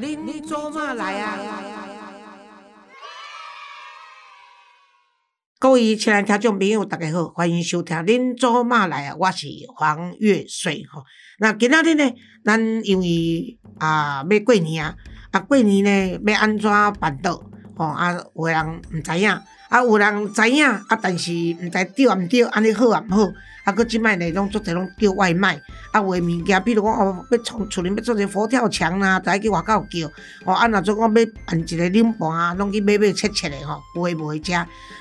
恁做嘛来啊？各位亲爱听众朋友，大家好，欢迎收听《恁做嘛来啊》，我是黄月水吼。那今仔日呢，咱因为啊要过年啊，啊过年呢要安怎办到？吼啊，有人毋知影，啊有人知影，啊但是毋知对啊毋对，安尼好啊毋好。啊，佮即摆呢，拢做者拢叫外卖，啊，有诶物件，比如讲哦，要从厝里要做者佛跳墙啦，就爱去外口叫，哦，啊，若做讲要办一个冷盘啊，拢去买买切切诶吼，有诶无诶食。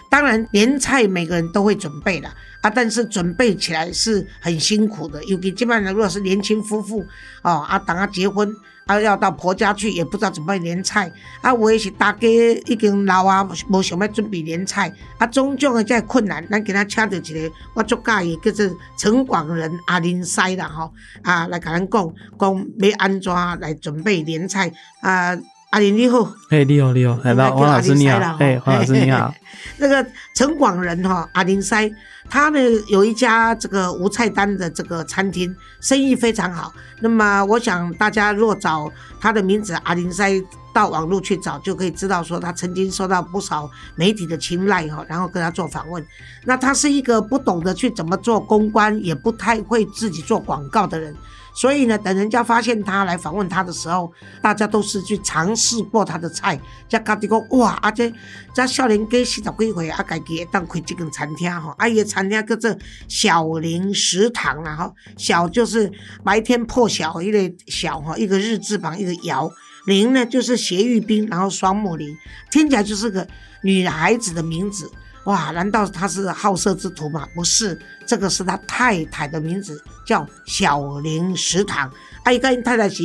当然，年菜每个人都会准备啦，啊，但是准备起来是很辛苦的，尤其即摆呢，如果是年轻夫妇，哦，啊，等啊结婚。啊，要到婆家去，也不知道怎么年菜。啊，我也是大家已经老啊，无想要准备年菜。啊，种种诶遮困难，咱今仔请到一个我足介意，叫做城广人阿林西啦吼，啊，来甲咱讲讲要安怎来准备年菜。啊，阿林你好，嘿，你好，你好，来吧，黄老师你好，哎，黄老师你好。那个陈广仁哈，阿林塞。他呢有一家这个无菜单的这个餐厅，生意非常好。那么我想大家若找他的名字阿林塞到网络去找，就可以知道说他曾经受到不少媒体的青睐哈，然后跟他做访问。那他是一个不懂得去怎么做公关，也不太会自己做广告的人。所以呢，等人家发现他来访问他的时候，大家都是去尝试过他的菜，才家己讲哇，阿这这少年家四十几岁，啊，家己会当开这间餐厅吼，啊，伊的餐厅叫做小林食堂啦吼，小就是白天破晓一个小哈，一个日字旁一个瑶，林呢就是斜玉冰，然后双木林，听起来就是个女孩子的名字。哇，难道他是好色之徒吗？不是，这个是他太太的名字，叫小林食堂。阿姨跟太太是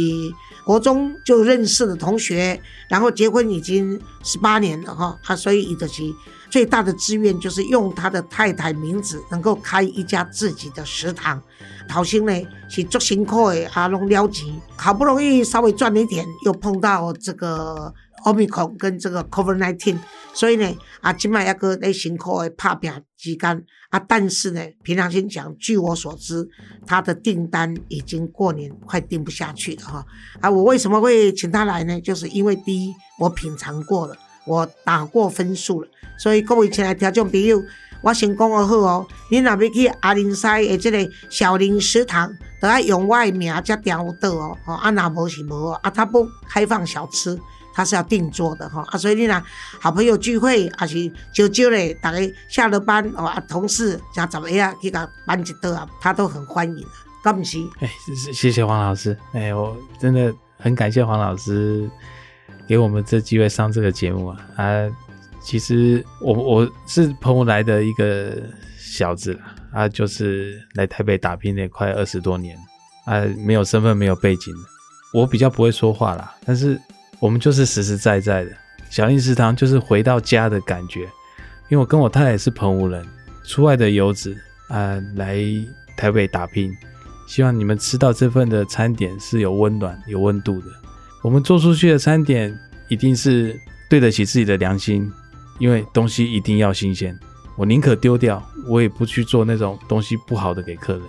国中就认识的同学，然后结婚已经十八年了哈。啊，所以伊就是最大的志愿就是用他的太太名字，能够开一家自己的食堂。陶心呢是做辛苦的，阿龙了钱，好不容易稍微赚了一点，又碰到这个。奥密克跟这个 Covid nineteen，所以呢，啊，今麦一个在辛苦的拍拼之间，啊，但是呢，平常心讲，据我所知，他的订单已经过年快订不下去了哈。啊，我为什么会请他来呢？就是因为第一，我品尝过了，我打过分数了，所以各位前来听众朋友，我先讲好哦，你若要去阿林西的这个小林食堂，都要用我的名才调得哦。啊，那无是无哦，啊，他不开放小吃。他是要订桌的哈。啊，所以你呢，好朋友聚会还是就就嘞，大家下了班哦啊，同事想怎么样去个搬一桌啊，他都很欢迎的，干不是？哎，谢谢黄老师，哎，我真的很感谢黄老师给我们这机会上这个节目啊。啊，其实我我是澎湖来的一个小子啊，就是来台北打拼了快二十多年。啊，没有身份，没有背景，我比较不会说话啦，但是。我们就是实实在在的小林食堂，就是回到家的感觉。因为我跟我太太是澎湖人，出外的游子啊，来台北打拼，希望你们吃到这份的餐点是有温暖、有温度的。我们做出去的餐点一定是对得起自己的良心，因为东西一定要新鲜。我宁可丢掉，我也不去做那种东西不好的给客人。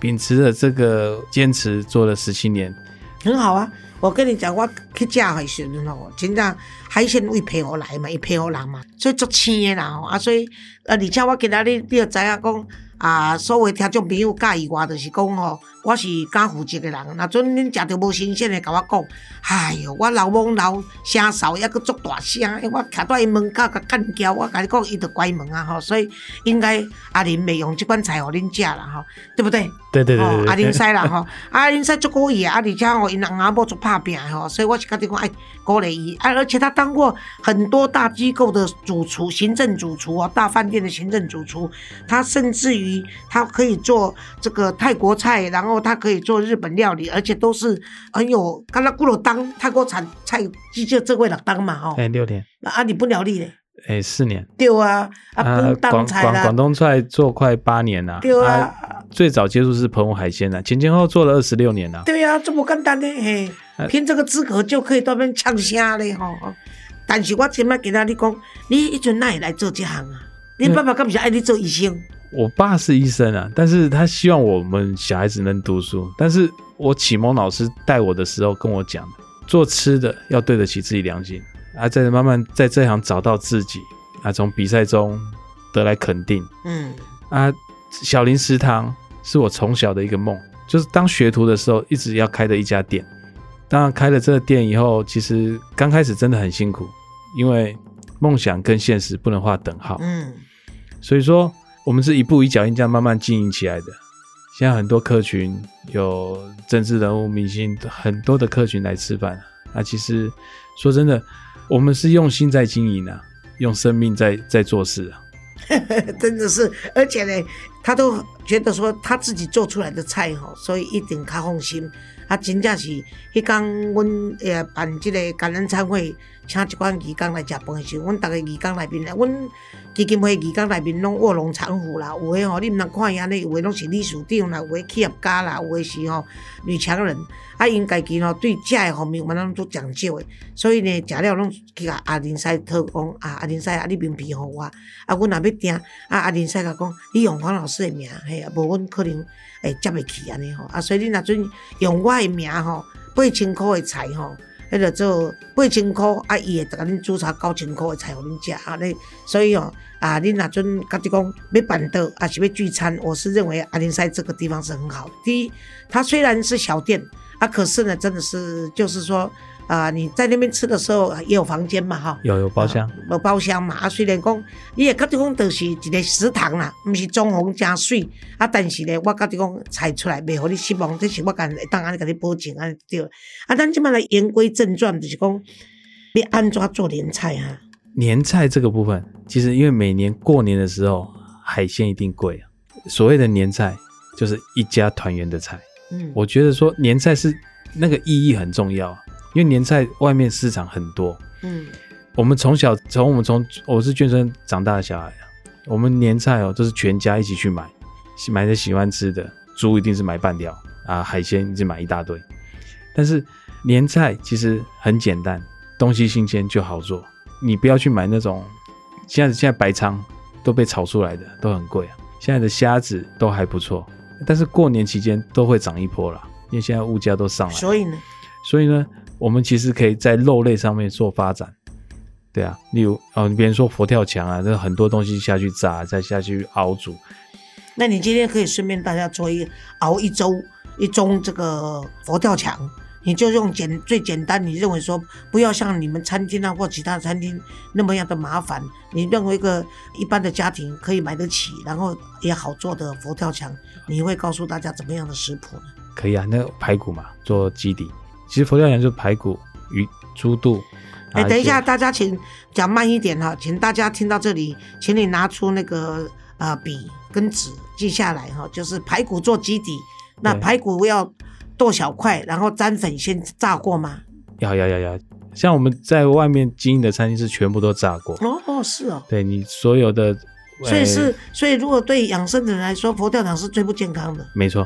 秉持着这个坚持，做了十七年，很好啊。我跟你讲，我去食的时阵吼，真正海鲜为配合来嘛，伊配合人嘛，所以足鲜的啦吼，啊，所以啊，而且我今仔日你要知影讲。啊，所谓听众朋友介意我，就是讲吼，我是敢负责的人。若阵恁食着无新鲜的，甲我讲，哎哟，我老懵老声扫，抑阁足大声，我徛在伊门口甲干叫，我甲你讲，伊着关门啊吼。所以应该阿林袂用即款菜互恁食啦吼，对不对？对对对阿林使啦吼，阿林使足故意啊，而且吼，因翁阿某足拍拼吼，所以我是甲你讲，哎，鼓励伊。啊，而且他当过很多大机构的主厨、行政主厨啊，大饭店的行政主厨，他甚至于。他可以做这个泰国菜，然后他可以做日本料理，而且都是很有。刚才咕噜当泰国产菜，就这位老当嘛，哈。哎，六年。啊，你不了力嘞？哎，四年。对啊，啊，广广广东菜做快八年了。对啊。最早接触是澎湖海鲜的，前前后做了二十六年了。对啊，这么简单的嘿，凭这个资格就可以到那边呛虾嘞哈。但是我今麦给他你讲，你一阵哪会来做这行啊？你爸爸敢不是爱你做医生？我爸是医生啊，但是他希望我们小孩子能读书。但是我启蒙老师带我的时候跟我讲，做吃的要对得起自己良心啊，再慢慢在这行找到自己啊，从比赛中得来肯定嗯啊。小林食堂是我从小的一个梦，就是当学徒的时候一直要开的一家店。当然开了这个店以后，其实刚开始真的很辛苦，因为梦想跟现实不能画等号。嗯所以说，我们是一步一脚印这样慢慢经营起来的。现在很多客群有政治人物、明星，很多的客群来吃饭。那其实说真的，我们是用心在经营啊，用生命在在做事啊。真的是，而且呢，他都觉得说他自己做出来的菜吼，所以一定较放心。啊，真正是迄天阮诶办即个感恩餐会，请一款义工来食饭的时候，阮逐个义工内面，阮基金会义工内面拢卧龙藏虎啦，有诶吼，你毋通看伊安尼，有诶拢是理事长啦，有诶企业家啦，有诶是吼女强人，啊，因家己吼对食诶方面，嘛拢做讲究诶，所以呢，食了拢去甲阿林师讨讲，啊，阿林师啊，你名片互我，啊，阮若要订，啊，阿林师甲讲，你用黄老师诶名，嘿，无阮可能会接袂起安尼吼，啊，所以你若准用我诶名吼，八千箍诶菜吼。迄个做八千箍，啊，伊会甲恁煮炒九千箍诶菜互恁食，啊，你所以哦，啊，恁若准甲己讲要办桌，啊是要聚餐，我是认为阿林赛这个地方是很好。第一，它虽然是小店，啊，可是呢，真的是就是说，啊，你在那边吃的时候也有房间嘛，哈，有有包厢，有包厢嘛，啊，虽然讲，你也觉得讲就是一个食堂啦，毋是装潢真水，啊，但是咧，我觉得讲菜出来袂互你失望，这是我敢会当安尼甲你保证安尼对。啊，咱即摆来言归正传，就是讲你安怎做年菜啊？年菜这个部分，其实因为每年过年的时候，海鲜一定贵啊。所谓的年菜，就是一家团圆的菜。嗯，我觉得说年菜是那个意义很重要啊，因为年菜外面市场很多。嗯我们从小从我们从我是眷村长大的小孩啊，我们年菜哦都是全家一起去买，喜买着喜欢吃的，猪一定是买半条啊，海鲜就买一大堆。但是年菜其实很简单，东西新鲜就好做，你不要去买那种现在现在白鲳都被炒出来的都很贵啊，现在的虾子都还不错，但是过年期间都会涨一波啦，因为现在物价都上来了。所以呢，所以呢，我们其实可以在肉类上面做发展，对啊，例如哦，你别人说佛跳墙啊，这很多东西下去炸，再下去熬煮，那你今天可以顺便大家做一熬一周一盅这个佛跳墙，你就用简最简单，你认为说不要像你们餐厅啊或其他餐厅那么样的麻烦，你认为一个一般的家庭可以买得起，然后也好做的佛跳墙，你会告诉大家怎么样的食谱呢？可以啊。那个排骨嘛，做基底，其实佛跳墙就是排骨、鱼、猪肚。哎，啊等一下，大家请讲慢一点哈，请大家听到这里，请你拿出那个呃笔跟纸记下来哈，就是排骨做基底，那排骨要剁小块，然后沾粉先炸过吗？要要要要，像我们在外面经营的餐厅是全部都炸过，哦哦，是哦，对你所有的，呃所以是，所以如果对养生的人来说，佛跳墙是最不健康的。没错。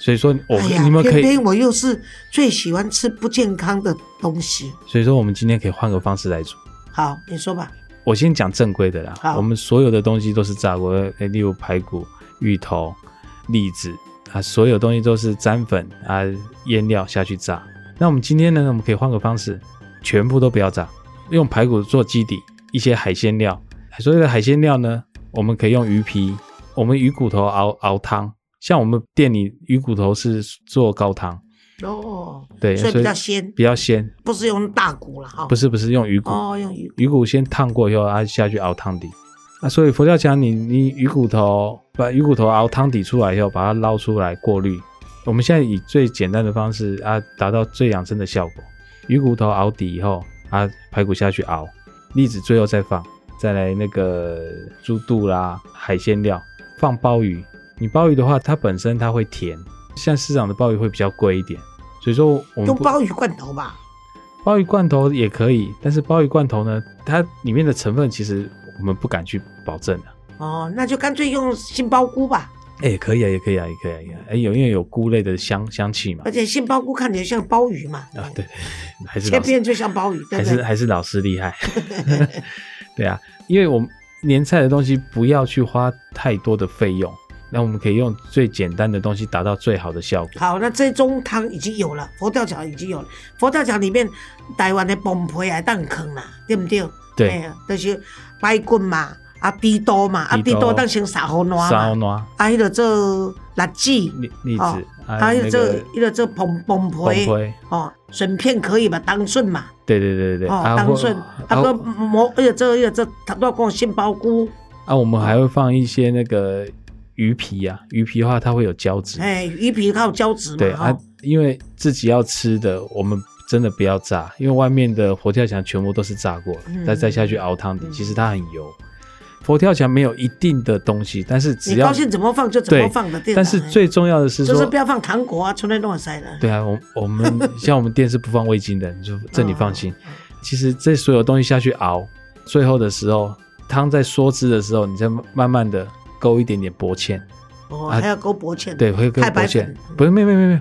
所以说我、哎呀，你们可以，偏偏我又是最喜欢吃不健康的东西。所以说我们今天可以换个方式来煮。好，你说吧。我先讲正规的啦好，我们所有的东西都是炸过，呃例如排骨、芋头、栗子啊，所有东西都是沾粉啊、腌料下去炸。那我们今天呢，我们可以换个方式，全部都不要炸，用排骨做基底，一些海鲜料。所有的海鲜料呢，我们可以用鱼皮，我们鱼骨头熬熬汤。像我们店里鱼骨头是做高汤，哦，对，所以比较鲜，比较鲜，不是用大骨了哈。不是不是用鱼骨，哦，用鱼。鱼骨先烫过以后，啊下去熬汤底。啊，所以佛跳墙你你鱼骨头把鱼骨头熬汤底出来以后，把它捞出来过滤。我们现在以最简单的方式啊，达到最养生的效果。鱼骨头熬底以后，啊排骨下去熬，栗子最后再放，再来那个猪肚啦、海鲜料，放鲍鱼。你鲍鱼的话，它本身它会甜，像市场的鲍鱼会比较贵一点，所以说我们用鲍鱼罐头吧。鲍鱼罐头也可以，但是鲍鱼罐头呢，它里面的成分其实我们不敢去保证的。哦，那就干脆用杏鲍菇吧。哎、也可以啊，也可以啊，也可以啊。哎、有因为有菇类的香香气嘛而。且杏鲍菇看起来像鲍鱼嘛，啊，对对，还是切片就像鲍鱼，对还是？还是老师厉害。对啊，因为我们年菜的东西不要去花太多的费用，那我们可以用最简单的东西达到最好的效果。好，那这中汤已经有了，佛跳墙已经有了。佛跳墙里面台湾的崩皮还当坑啦，对不对？对，哎就是白棍嘛，啊猪肚嘛，啊猪猪肚肚当成撒好烂嘛，啊迄个做辣子，栗栗子，哦还啊迄个做有那个迄个做崩崩崩皮，哦，笋片可以嘛，当笋嘛，对对对对对，哦，当笋，啊个磨迄个做迄个做，他都要讲杏鲍菇，啊，我们还会放一些那个鱼皮啊，鱼皮的话它会有胶质，哎，鱼皮它有胶质对啊因为自己要吃的，我们真的不要炸，因为外面的佛跳墙全部都是炸过的，嗯再再下去熬汤底，嗯其实它很油。佛跳墙没有一定的东西，但是只要你高兴怎么放就怎么放的，对但是最重要的是说就是不，要放糖果啊，纯来弄塞的。对啊，我我们 像我们店是不放味精的，你就这你放心。嗯其实这所有东西下去熬，最后的时候汤在缩汁的时候，你再慢慢的勾一点点薄芡，哦，啊还要勾薄芡。对，会跟太白薄芡，不是没有没有没有没，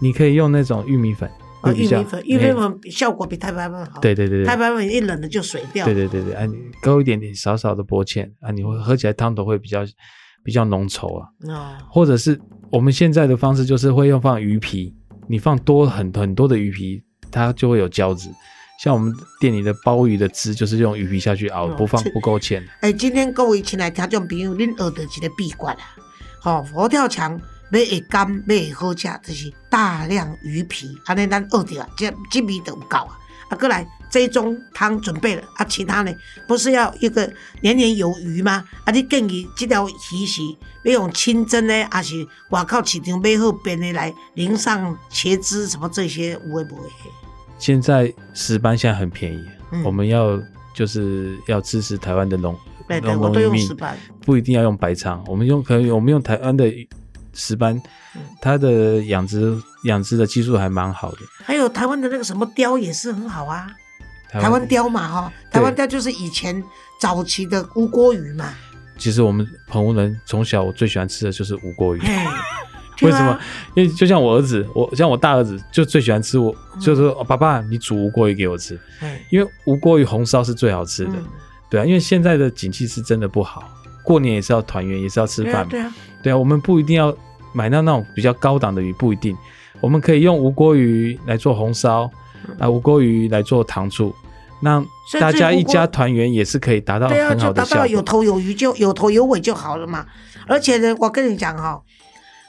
你可以用那种玉米粉，玉米粉，玉米哎粉效果比太白粉好。对对对对太白粉一冷了就水掉。对对对对，啊，你勾一点点少少的薄芡啊，你会喝起来汤头会比较比较浓稠啊。哦，或者是我们现在的方式就是会用放鱼皮，你放多很很多的鱼皮，它就会有胶质。像我们店里的鲍鱼的汁就是用鱼皮下去熬，哦不放不够芡。哎，今天各位亲爱听众朋友，恁学到一个秘诀啊！吼、佛跳墙要会干，要会好吃，就是大量鱼皮，安尼咱学到啊，这这味就有够啊。啊，过来这种汤准备了啊，其他呢不是要一个年年有余吗？啊，你建议这条鱼是要用清蒸的，还是外靠市场买好边的来淋上茄汁什么这些有会不会？现在石斑现在很便宜，嗯我们要就是要支持台湾的农农农渔民用石斑。不一定要用白鲳，我们用可以我们用台湾的石斑嗯，它的养殖养殖的技术还蛮好的。还有台湾的那个什么鲷也是很好啊。台台湾鲷嘛，哈，对台湾鲷就是以前早期的乌锅鱼嘛，其实我们澎湖人从小我最喜欢吃的就是乌锅鱼。嘿，为什么？因为就像我儿子，我像我大儿子就最喜欢吃我，嗯。就是说、哦爸爸你煮吴锅鱼给我吃，嘿因为吴锅鱼红烧是最好吃的，嗯对啊，因为现在的景气是真的不好，过年也是要团圆，也是要吃饭嘛，对啊对啊，我们不一定要买到那种比较高档的鱼，不一定，我们可以用吴锅鱼来做红烧，啊，吴锅鱼来做糖醋，那大家一家团圆也是可以达到很好的效果。到有头有鱼就有头有尾就好了嘛。而且呢，我跟你讲哈、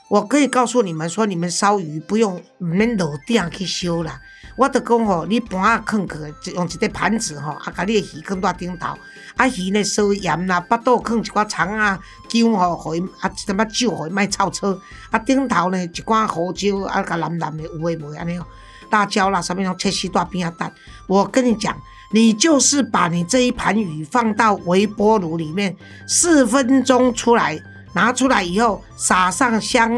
我可以告诉你们说，你们烧鱼不用唔免落鼎去烧啦。我就讲吼，你盘啊放去，用一个盘子吼，啊，把你的鱼放在顶头，啊鱼呢烧盐啦，巴肚放一寡葱啊、姜吼，互伊啊一点仔酒，互伊卖臭臭。啊顶头呢一寡胡椒，啊甲蓝蓝的有诶无的安尼哦，辣椒啦，什么种切细大边啊蛋。我跟你讲，你就是把你这一盘鱼放到微波炉里面四分钟出来，拿出来以后撒上香，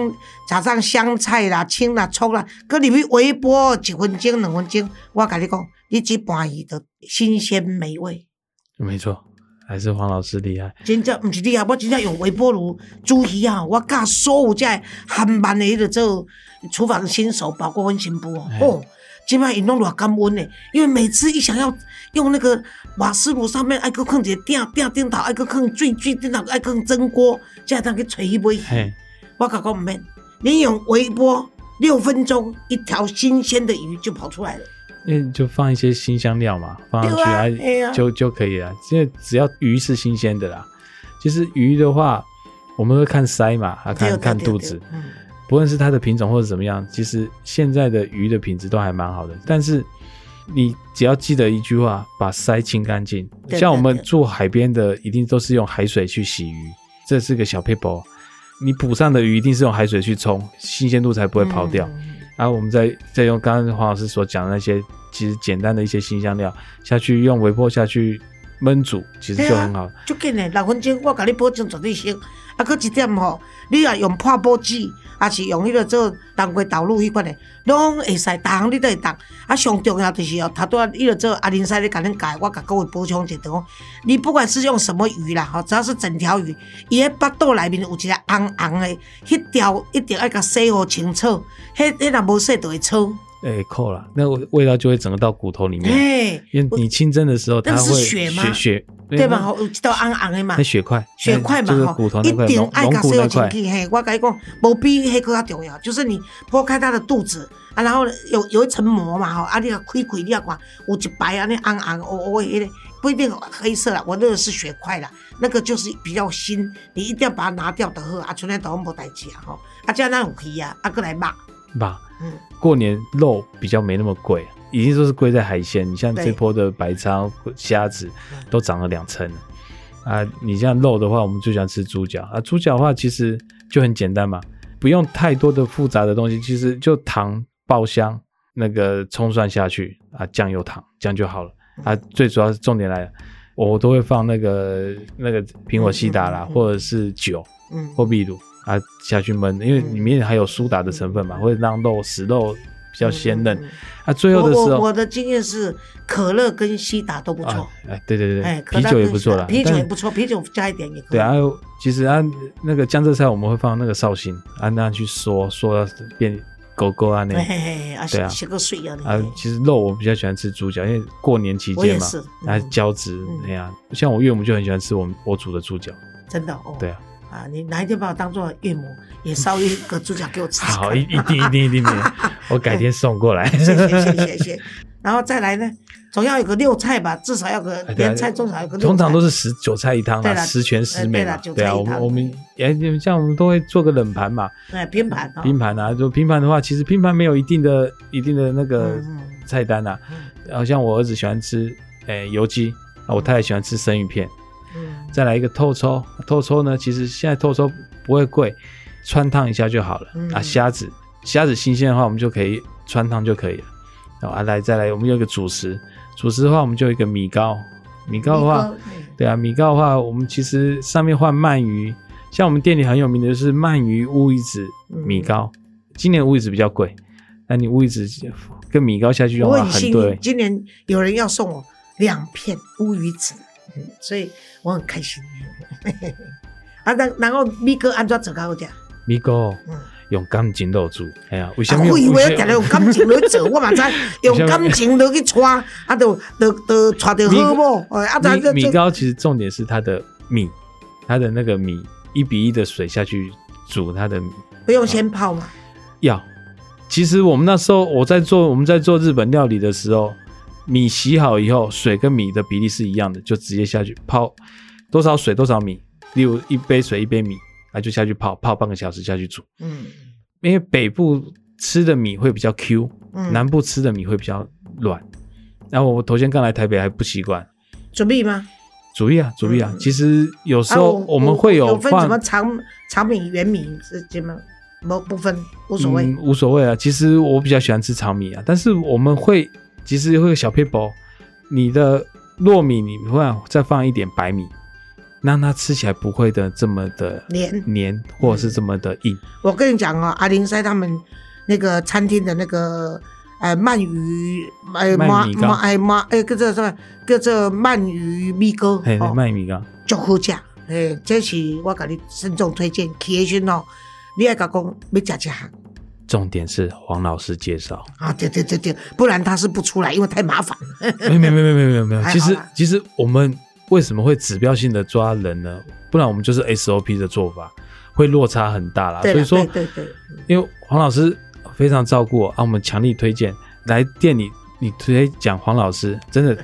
撒上香菜啦、青啦、葱啦，搁里面微波一分钟、两分钟。我跟你讲，你这盘鱼的新鲜美味。没错，还是黄老师厉害。真正毋是厉害，我真正用微波炉煮鱼啊！我教所有在韩漫的迄个做厨房新手，包括温新妇哦，哎哦，今摆因拢偌感恩呢，因为每次一想要用那个瓦斯炉上面爱搁放一个鼎鼎顶头，爱搁放水水顶头，爱搁放蒸锅，才会当去找去买鱼。嘿，我甲讲毋免，你用微波六分钟，一条新鲜的鱼就跑出来了。因为就放一些新香料嘛，放上去对啊就就可以了。因为只要鱼是新鲜的啦。其实鱼的话，我们会看鳃嘛，啊看看肚子，嗯，不论是它的品种或者怎么样，其实现在的鱼的品质都还蛮好的。但是你只要记得一句话，把鳃清干净。像我们住海边的，一定都是用海水去洗鱼，这是个小 paper。你捕上的鱼一定是用海水去冲，新鲜度才不会跑掉。嗯然后我们再再用刚刚黄老师所讲的那些，其实简单的一些新香料下去用微波下去焖煮，其实就很好。足紧的，六分钟我甲你保证绝对熟。啊，搁一点吼，你啊用破布纸，还是用迄个做冬瓜豆乳迄款的，拢会使，逐项你都会当。啊，上重要就是哦，头拄仔迄个做阿林师咧甲恁教，我甲各位补充一下，就讲你不管是用什么鱼啦，吼，只要是整条鱼，伊迄腹肚内面有一个红红的，迄条一定要甲洗好清楚，迄迄若无洗就会臭。哎扣了，那个味道就会整个到骨头里面。哎，因为你清蒸的时候，它那是会血吗血血对吧？？吼，有一道红红的嘛那，血块，血块嘛就是吼，骨头那块一定龙龙爱甲洗骨那块，嘿，我跟你讲，无比迄个较重要，就是你剖开它的肚子啊，然后有有一层膜嘛吼，啊，你要开开，你要看有一白啊，那红红黑黑迄个，不一定黑色啦，我那个是血块啦，那个就是比较新，你一定要把它拿掉的好啊，像那都无代志啊吼，啊，这样那有皮啊，啊，过来肉，吧。嗯，过年肉比较没那么贵，已经说是贵在海鲜。你像这波的白鲳、虾子嗯都涨了两成了啊！你像肉的话，我们最喜欢吃猪脚啊。猪脚的话，其实就很简单嘛，不用太多的复杂的东西，其实就糖、爆香、那个葱蒜下去啊，酱油、糖这样就好了啊。最主要是重点来了，我都会放那个那个苹果西达啦，嗯嗯嗯或者是酒嗯，或秘鲁啊下去焖，因为里面还有苏打的成分嘛，会让肉死肉比较鲜嫩啊，最后的时候我的经验是，可乐跟西打都不错啊，，哎，对对哎，对，啤酒也不错啦，啤酒也不错，啤酒加一点也可以。对啊，其实啊，那个江浙菜我们会放那个绍兴，啊，那样去嗦嗦到变狗狗啊那嘿，嘿嘿，啊，对啊写个水啊，啊，其实肉我比较喜欢吃猪脚，因为过年期间嘛啊嗯。胶质嗯。那样，像我岳母就很喜欢吃我们我煮的猪脚，真的哦。对啊，啊，你哪一天把我当做岳母，也烧一个猪脚给我吃吃。好，一一定一定一定 我改天送过来，谢谢谢谢 谢谢。然后再来呢，总要有个六菜吧，至少要个连菜，中少有个六菜。通常都是十九菜一汤啦，十全十美嘛呃对啦。对啊，我们我们哎，你们像我们都会做个冷盘嘛，对拼盘哦，拼盘啊，就拼盘的话，其实拼盘没有一定的一定的那个菜单啊。嗯然后像我儿子喜欢吃诶油鸡，啊，我太太喜欢吃生鱼片，嗯再来一个透抽，透抽呢，其实现在透抽不会贵，穿烫一下就好了。嗯。啊，虾子虾子新鲜的话，我们就可以穿烫就可以了。然后啊，来再来，我们有一个主食，主食的话，我们就有一个米糕，米糕的话，对啊，米糕的话，我们其实上面换鳗鱼，像我们店里很有名的就是鳗鱼乌鱼子米糕，今年乌鱼子比较贵，那你乌鱼子跟米糕下去的话很幸对，，今年有人要送我两片乌鱼子，嗯所以我很开心。啊，然然后米哥安怎做较好食？米糕嗯。用感情落煮，哎呀，为什啊，么？我以为为什么定用感情落去做，我嘛知 用感情落去带，啊，就就就带着好不，哎啊，咱就米米糕其实重点是它的米，它的那个米一比一的水下去煮它的米不用先泡吗。要。其实我们那时候我在做我们在做日本料理的时候，米洗好以后，水跟米的比例是一样的，就直接下去泡多少水多少米，例如一杯水一杯米，啊就下去泡泡半个小时下去煮。嗯因为北部吃的米会比较 Q，、嗯，南部吃的米会比较软。然后我头先刚来台北还不习惯，准备吗？主意啊，主意啊。嗯其实有时啊候我们会有分什么，长长米、圆米是这么？不不分，无所谓。嗯，无所谓啊。其实我比较喜欢吃长米啊，但是我们会其实会有小配包，你的糯米你会再放一点白米，让它吃起来不会的这么的黏黏，或者是这么的硬。我跟你讲哦，阿林塞他们那个餐厅的那个呃鳗鱼呃鳗米糕麻哎妈哎叫做什么叫做鳗鱼米糕嘿，鳗鱼米糕，足好食。诶，这是我给你慎重推荐。去的时候哦，你爱甲讲要食这项重点是黄老师介绍。啊，对对对对，不然他是不出来，因为太麻烦了。没有没有没有没有没有没有，其实其实我们为什么会指标性的抓人呢？不然我们就是 SOP 的做法，会落差很大啦。所以说对，对对，因为黄老师非常照顾我啊，我们强力推荐来店里，你直接讲黄老师，真的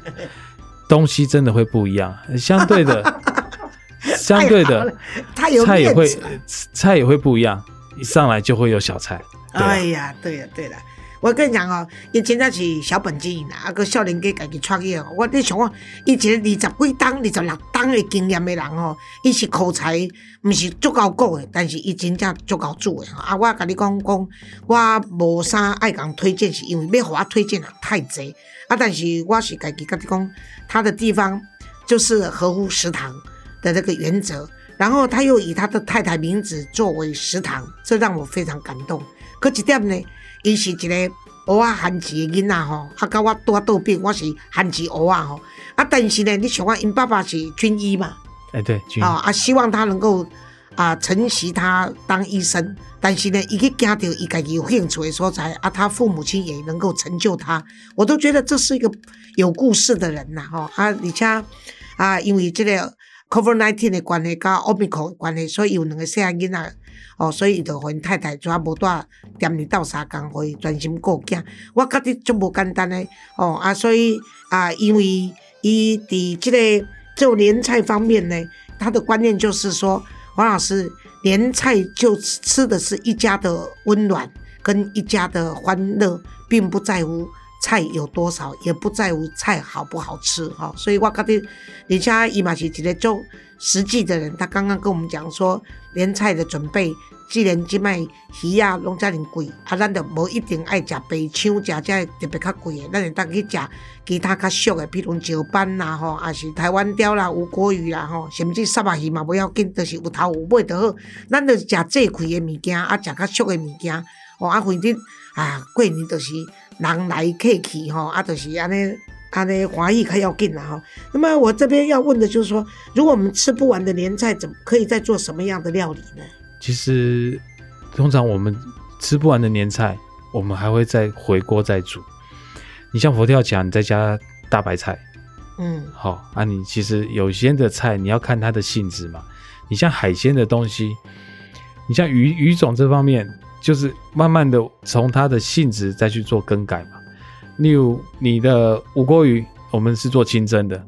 东西真的会不一样。相对的，相对的菜也会。菜也会不一样，一上来就会有小菜。对啊哎呀，对了对了，我跟你讲哦，以前那是小本经营啦，啊个少年家家己创业哦。我你想讲，伊一个二十几档、二十六档的经验的人哦，伊是口才毋是足够顾的，但是伊真正足够煮的。啊，我甲你讲讲，我无啥爱讲推荐，是因为要互我推荐啊太济。啊，但是我是家己甲你讲，他的地方就是合乎食堂的这个原则。然后他又以他的太太名字作为食堂，这让我非常感动。可一点呢，伊是一个蚵仔韩籍的囡仔吼，啊，甲我拄倒边，我是韩籍蚵仔吼，啊，但是呢，你想看因爸爸是军医嘛，哎，对，君啊啊，希望他能够啊承袭他当医生，但是呢，一个家庭一个有兴趣的所在啊，他父母亲也能够成就他，我都觉得这是一个有故事的人呐，吼。啊，而且啊，因为这个 Covid nineteen 的关系，甲 Omicron 的关系，所以有两个小囡仔。哦，所以伊就互因太太抓无带踮里斗相共，互伊专心顾囝。我觉得足无简单诶。哦啊，所以啊，因为伊伫即个做年菜方面呢，他的观念就是说，黄老师年菜就吃的是一家的温暖跟一家的欢乐，并不在乎菜有多少，也不在乎菜好不好吃。哈，所以我觉得而且伊嘛是一个做实际的人。他刚刚跟我们讲说。连菜的准备，既然即卖鱼啊拢遮尔贵，啊，咱就无一定爱食白抢，食遮特别较贵的，咱会当去食其他较俗的，比如石斑啦吼，啊是台湾鲷啦、无国鱼啦吼，甚至沙巴鱼嘛不要紧，就是有头有尾就好。咱就食这块的物件，啊，食较俗的物件，哦，啊，反正啊，过年就是人来客去吼，啊，就是安尼。安尼华裔可要紧了哈。那么我这边要问的就是说，如果我们吃不完的年菜，怎么可以再做什么样的料理呢？其实，通常我们吃不完的年菜，我们还会再回锅再煮。你像佛跳墙，你再加大白菜，嗯，好啊。你其实有些的菜，你要看它的性质嘛。你像海鲜的东西，你像鱼鱼种这方面，就是慢慢的从它的性质再去做更改嘛。例如你的五锅鱼，我们是做清蒸的，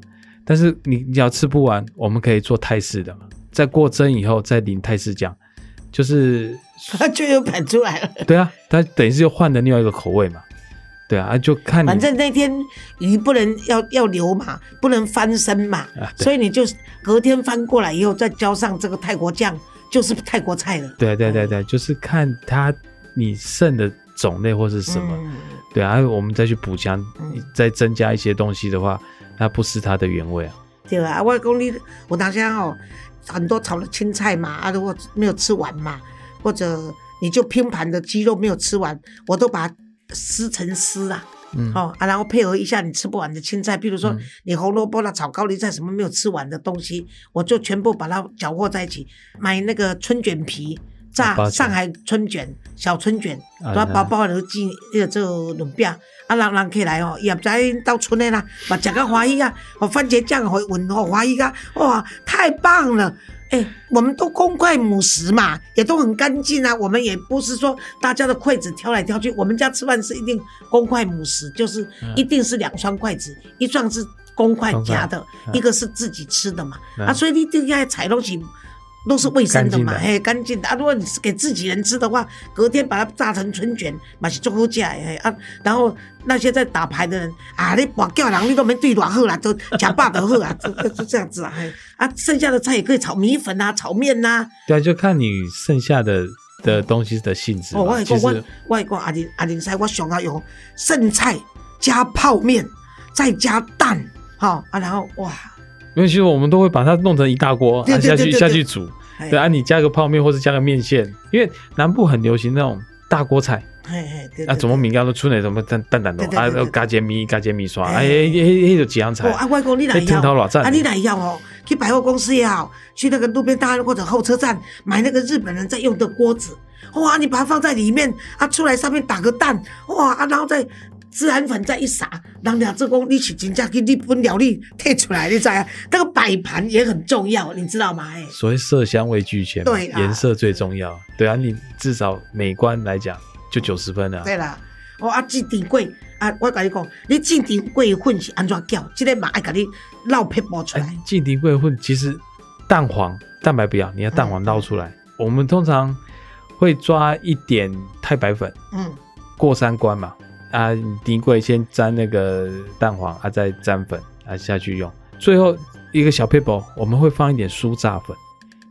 但是你你要吃不完，我们可以做泰式的嘛。在过蒸以后再淋泰式酱，就是它 就又摆出来了。对啊，它等于是又换了另外一个口味嘛。对啊，就看反正那天鱼不能要要留嘛，不能翻身嘛，所以你就隔天翻过来以后再浇上这个泰国酱，就是泰国菜了。对对对对，就是看它你剩的种类或是什么。对啊，我们再去补强，再增加一些东西的话，那不失它的原味啊。对啊，我讲你，我当下哦，很多炒的青菜嘛，啊，如果没有吃完嘛，或者你就拼盘的鸡肉没有吃完，我都把它撕成丝啊，嗯，哦啊，然后配合一下你吃不完的青菜，比如说你红萝卜啦、炒高丽菜什么没有吃完的东西，我就全部把它搅和在一起，买那个春卷皮。炸上海春卷、小春卷，都包包了寄那个做轮饼，啊，人人起来哦，也不知到村的啦，嘛食个欢喜啊，哦，番茄酱会闻哦，欢喜啊，哇，太棒了！哎，我们都公筷母食嘛，也都很干净啊，我们也不是说大家的筷子挑来挑去，我们家吃饭是一定公筷母食，就是一定是两双筷子，一双是公筷夹的，一个是自己吃的嘛，啊，所以你定要踩东西。都是卫生的嘛，嘿，干净的啊！如果你是给自己人吃的话，隔天把它炸成春卷，嘛是做好食诶啊！然后那些在打牌的人啊，你把叫人你都没对多好啦，都假霸的好啊，就就这样子啊！嘿啊，剩下的菜也可以炒米粉啊，炒面呐。对啊，就看你剩下的的东西的性质。哦，我讲我我讲阿林阿林菜，我想要用剩菜加泡面，再加蛋，好啊，然后哇。因为其实我们都会把它弄成一大锅，下去下去煮。对啊，你加个泡面或者加个面线，因为南部很流行那种大锅菜。啊，怎么米糕都出那什么蛋蛋蛋的啊，加煎米加煎米刷，哎，迄迄就几样菜。啊，外公你来要，啊，你来要哦，去百货公司也好，去那个路边摊或者候车站买那个日本人在用的锅子，哇，你把它放在里面，啊，出来上面打个蛋，哇，啊，然后再。孜然粉再一撒，人家这工你去真正给日本料理贴出来，你知啊？那个摆盘也很重要，你知道吗？哎，所谓色香味俱全，对，颜色最重要。对啊，你至少美观来讲就九十分了。对啦，哦啊，金顶贵啊，我跟你讲，你金顶贵粉是安怎叫？这个嘛爱给你捞皮包出来。金顶贵粉其实蛋黄蛋白不要，你要蛋黄捞出来。我们通常会抓一点太白粉，嗯，过三关嘛。啊，底柜先沾那个蛋黄啊，再沾粉啊下去用。最后一个小 paper，我们会放一点酥炸粉。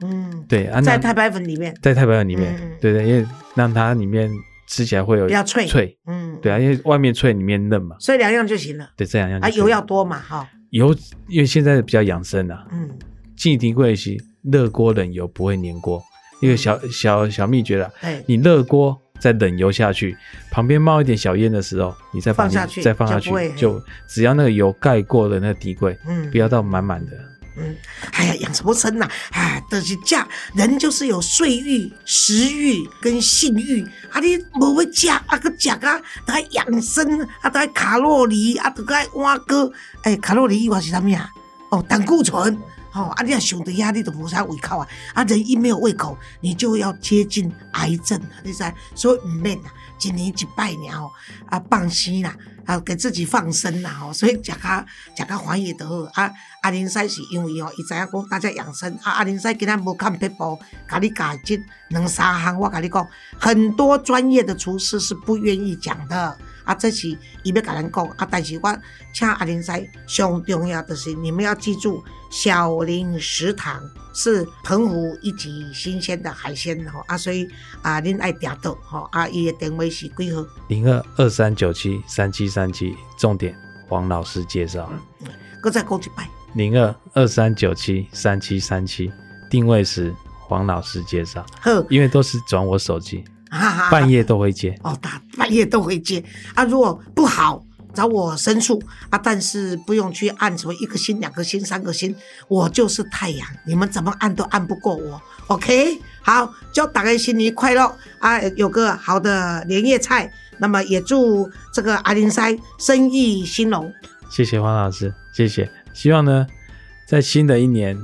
嗯，对，在太白粉里面，在太白粉里面，对对，因为让它里面吃起来会有比较脆脆。嗯，对啊，因为外面脆，里面嫩嘛。所以两样就行了。对，这两样。啊，油要多嘛，哈。油，因为现在比较养生啊。嗯。进底柜是热锅冷油不会粘锅，一个小小小秘诀了。哎，你热锅。再冷油下去，旁边冒一点小烟的时候，你再再放下去，再放下去，就只要那个油盖过了那个底柜，嗯，不要到满满的，嗯，哎呀，养什么生呐、啊？就是嫁人就是有睡欲、食欲跟性欲，啊，你无要食，啊，个食啊，都爱养生，啊，都爱卡路里，啊，都爱碗糕，哎、卡路里以外是啥物啊？哦，胆固醇。哦，啊，你要想着压力都无啥胃口啊，啊，人一没有胃口，你就要接近癌症了，你知？所以唔免啊，一年一拜年哦，啊，放生啦，啊，给自己放生啦，吼，所以食较食较欢喜就好。啊，阿林西是因为哦，伊知影讲大家养生，啊，阿林西今仔无看撇步，甲你教这两三项，我甲你讲，很多专业的厨师是不愿意讲的。啊，这是伊要甲咱讲啊，但是我请阿林西上重要的是，你们要记住，小林食堂是澎湖一级新鲜的海鲜吼啊，所以啊，恁爱订到吼啊，伊的定位是几号？零二二三九七三七三七，重点黄老师介绍。搁再讲一摆，零二二三九七三七三七，定位时黄老师介绍，好，因为都是转我手机，半夜都会接。哦，大半夜都会接啊。如果不好，找我申诉啊，但是不用去按什么一个星、两个星、三个星，我就是太阳，你们怎么按都按不过我。OK，好，祝大家新年快乐啊，有个好的年夜菜。那么也祝这个阿林塞生意兴隆。谢谢黄老师，谢谢。希望呢，在新的一年，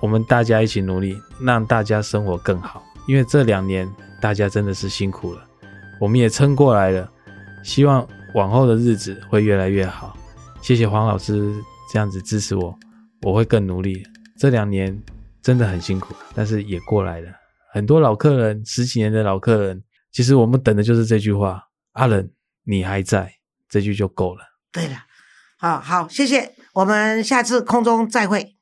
我们大家一起努力，让大家生活更好。因为这两年大家真的是辛苦了，我们也撑过来了。希望往后的日子会越来越好。谢谢黄老师这样子支持我，我会更努力。这两年真的很辛苦，但是也过来了。很多老客人，十几年的老客人，其实我们等的就是这句话：“阿仁，你还在。”这句就够了。对了，好好，谢谢，我们下次空中再会。